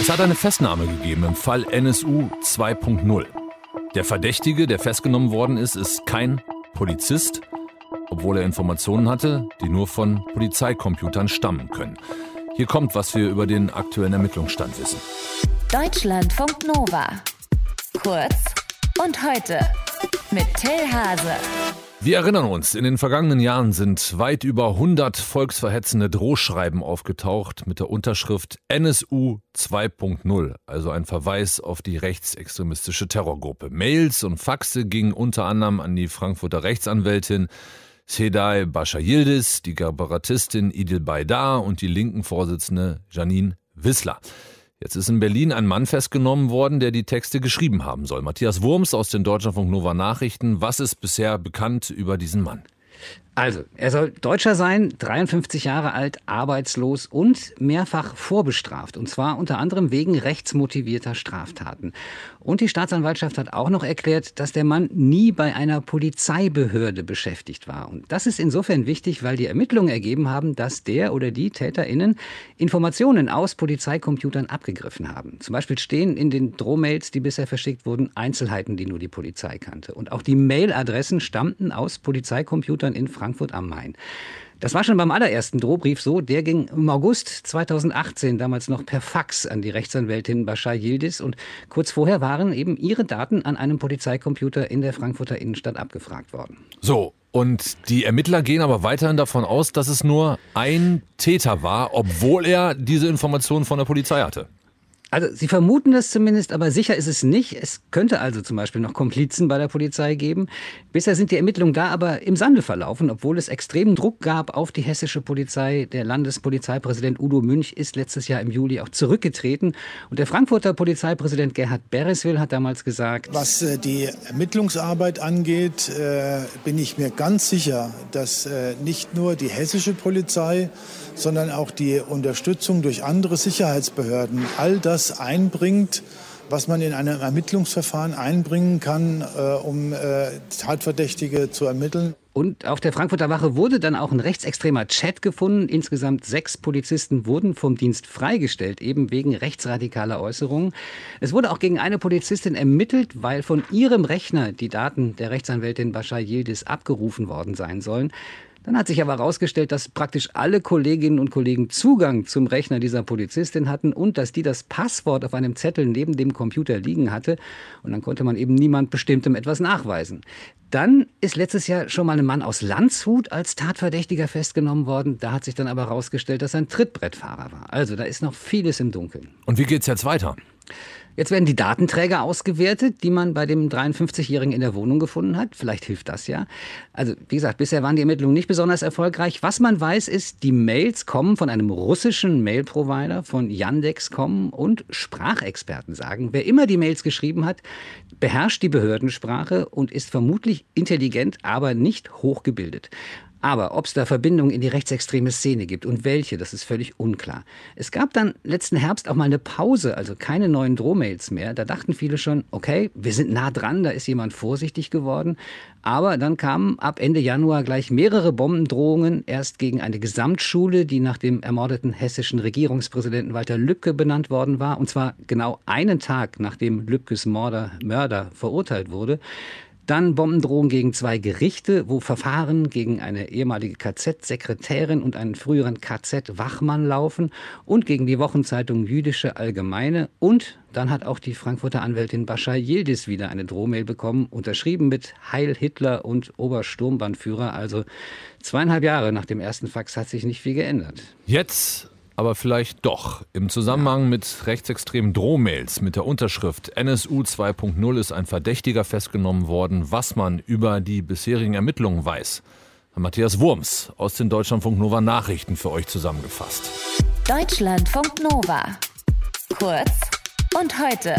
Es hat eine Festnahme gegeben im Fall NSU 2.0. Der Verdächtige, der festgenommen worden ist, ist kein Polizist, obwohl er Informationen hatte, die nur von Polizeicomputern stammen können. Hier kommt, was wir über den aktuellen Ermittlungsstand wissen. Deutschlandfunk Nova. Kurz und heute mit Till Hase. Wir erinnern uns, in den vergangenen Jahren sind weit über 100 volksverhetzende Drohschreiben aufgetaucht mit der Unterschrift NSU 2.0, also ein Verweis auf die rechtsextremistische Terrorgruppe. Mails und Faxe gingen unter anderem an die Frankfurter Rechtsanwältin Sedai Bascha Yildiz, die Gabaratistin Idil Baydar und die linken Vorsitzende Janine Wissler. Jetzt ist in Berlin ein Mann festgenommen worden, der die Texte geschrieben haben soll. Matthias Wurms aus den Deutschlandfunk Nova Nachrichten. Was ist bisher bekannt über diesen Mann? Also, er soll Deutscher sein, 53 Jahre alt, arbeitslos und mehrfach vorbestraft. Und zwar unter anderem wegen rechtsmotivierter Straftaten. Und die Staatsanwaltschaft hat auch noch erklärt, dass der Mann nie bei einer Polizeibehörde beschäftigt war. Und das ist insofern wichtig, weil die Ermittlungen ergeben haben, dass der oder die TäterInnen Informationen aus Polizeicomputern abgegriffen haben. Zum Beispiel stehen in den Drohmails, die bisher verschickt wurden, Einzelheiten, die nur die Polizei kannte. Und auch die Mailadressen stammten aus Polizeicomputern in Frankfurt am Main. Das war schon beim allerersten Drohbrief so. Der ging im August 2018, damals noch per Fax an die Rechtsanwältin Bashar Yildiz. Und kurz vorher waren eben ihre Daten an einem Polizeicomputer in der Frankfurter Innenstadt abgefragt worden. So, und die Ermittler gehen aber weiterhin davon aus, dass es nur ein Täter war, obwohl er diese Informationen von der Polizei hatte. Also Sie vermuten das zumindest, aber sicher ist es nicht. Es könnte also zum Beispiel noch Komplizen bei der Polizei geben. Bisher sind die Ermittlungen da aber im Sande verlaufen, obwohl es extremen Druck gab auf die hessische Polizei. Der Landespolizeipräsident Udo Münch ist letztes Jahr im Juli auch zurückgetreten. Und der Frankfurter Polizeipräsident Gerhard Bereswil hat damals gesagt, was äh, die Ermittlungsarbeit angeht, äh, bin ich mir ganz sicher, dass äh, nicht nur die hessische Polizei, sondern auch die Unterstützung durch andere Sicherheitsbehörden all das einbringt, was man in einem Ermittlungsverfahren einbringen kann, äh, um äh, Tatverdächtige zu ermitteln. Und auf der Frankfurter Wache wurde dann auch ein rechtsextremer Chat gefunden. Insgesamt sechs Polizisten wurden vom Dienst freigestellt, eben wegen rechtsradikaler Äußerungen. Es wurde auch gegen eine Polizistin ermittelt, weil von ihrem Rechner die Daten der Rechtsanwältin Bashar Yildiz abgerufen worden sein sollen. Dann hat sich aber herausgestellt, dass praktisch alle Kolleginnen und Kollegen Zugang zum Rechner dieser Polizistin hatten und dass die das Passwort auf einem Zettel neben dem Computer liegen hatte. Und dann konnte man eben niemand Bestimmtem etwas nachweisen. Dann ist letztes Jahr schon mal ein Mann aus Landshut als Tatverdächtiger festgenommen worden. Da hat sich dann aber herausgestellt, dass er ein Trittbrettfahrer war. Also da ist noch vieles im Dunkeln. Und wie geht's jetzt weiter? Jetzt werden die Datenträger ausgewertet, die man bei dem 53-Jährigen in der Wohnung gefunden hat. Vielleicht hilft das ja. Also, wie gesagt, bisher waren die Ermittlungen nicht besonders erfolgreich. Was man weiß, ist, die Mails kommen von einem russischen Mail-Provider, von Yandex.com und Sprachexperten sagen, wer immer die Mails geschrieben hat, beherrscht die Behördensprache und ist vermutlich intelligent, aber nicht hochgebildet. Aber ob es da Verbindungen in die rechtsextreme Szene gibt und welche, das ist völlig unklar. Es gab dann letzten Herbst auch mal eine Pause, also keine neuen Drohmails mehr. Da dachten viele schon, okay, wir sind nah dran, da ist jemand vorsichtig geworden. Aber dann kamen ab Ende Januar gleich mehrere Bombendrohungen, erst gegen eine Gesamtschule, die nach dem ermordeten hessischen Regierungspräsidenten Walter Lübcke benannt worden war, und zwar genau einen Tag nachdem Lübkes Mörder, Mörder verurteilt wurde. Dann Bombendrohungen gegen zwei Gerichte, wo Verfahren gegen eine ehemalige KZ-Sekretärin und einen früheren KZ-Wachmann laufen und gegen die Wochenzeitung Jüdische Allgemeine. Und dann hat auch die Frankfurter Anwältin Bashar Yildiz wieder eine Drohmail bekommen, unterschrieben mit Heil Hitler und Obersturmbannführer. Also zweieinhalb Jahre nach dem ersten Fax hat sich nicht viel geändert. Jetzt aber vielleicht doch. Im Zusammenhang mit rechtsextremen Drohmails mit der Unterschrift NSU 2.0 ist ein Verdächtiger festgenommen worden, was man über die bisherigen Ermittlungen weiß. Matthias Wurms aus den Deutschlandfunk Nova Nachrichten für euch zusammengefasst. Deutschlandfunk Nova. Kurz und heute.